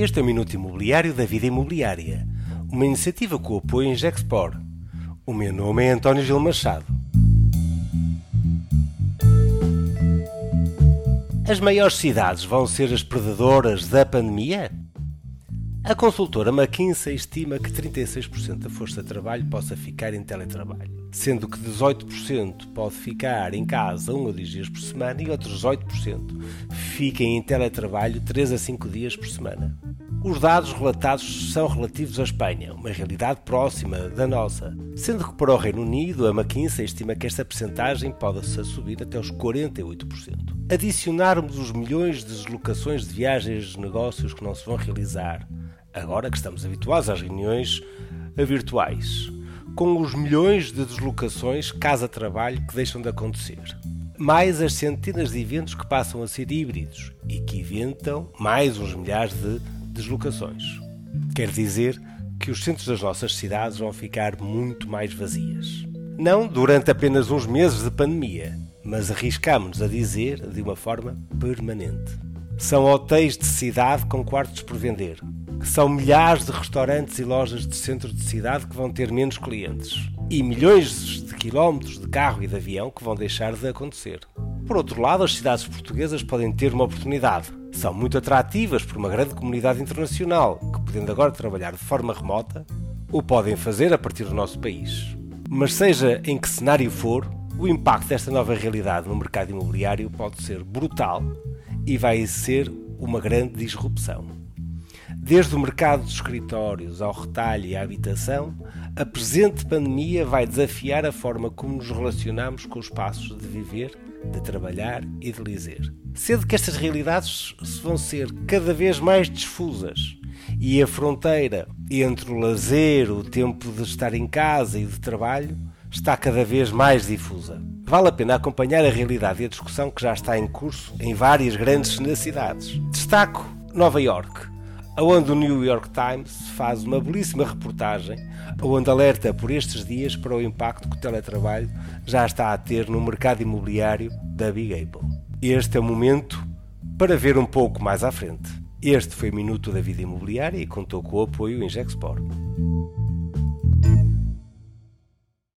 Este é o Minuto Imobiliário da Vida Imobiliária, uma iniciativa com o apoio em Gexpor. O meu nome é António Gil Machado. As maiores cidades vão ser as predadoras da pandemia? A consultora McKinsey estima que 36% da força de trabalho possa ficar em teletrabalho, sendo que 18% pode ficar em casa um a dois dias por semana e outros 18% fiquem em teletrabalho 3 a 5 dias por semana. Os dados relatados são relativos à Espanha, uma realidade próxima da nossa, sendo que para o Reino Unido a McKinsey estima que esta percentagem pode-se subir até os 48%. Adicionarmos os milhões de deslocações de viagens de negócios que não se vão realizar, agora que estamos habituados às reuniões virtuais, com os milhões de deslocações casa-trabalho que deixam de acontecer, mais as centenas de eventos que passam a ser híbridos e que inventam mais uns milhares de deslocações. Quer dizer que os centros das nossas cidades vão ficar muito mais vazias. Não durante apenas uns meses de pandemia, mas arriscamos a dizer de uma forma permanente. São hotéis de cidade com quartos por vender. São milhares de restaurantes e lojas de centro de cidade que vão ter menos clientes. E milhões de quilómetros de carro e de avião que vão deixar de acontecer. Por outro lado, as cidades portuguesas podem ter uma oportunidade. São muito atrativas por uma grande comunidade internacional que, podendo agora trabalhar de forma remota, o podem fazer a partir do nosso país. Mas, seja em que cenário for, o impacto desta nova realidade no mercado imobiliário pode ser brutal e vai ser uma grande disrupção. Desde o mercado dos escritórios ao retalho e à habitação, a presente pandemia vai desafiar a forma como nos relacionamos com os espaços de viver de trabalhar e de lizer. Sendo que estas realidades vão ser cada vez mais difusas e a fronteira entre o lazer, o tempo de estar em casa e de trabalho está cada vez mais difusa. Vale a pena acompanhar a realidade e a discussão que já está em curso em várias grandes cidades. Destaco Nova York, onde o New York Times faz uma belíssima reportagem, onde alerta por estes dias para o impacto que o teletrabalho já está a ter no mercado imobiliário da Big Apple. Este é o momento para ver um pouco mais à frente. Este foi o Minuto da Vida Imobiliária e contou com o apoio em Gexport.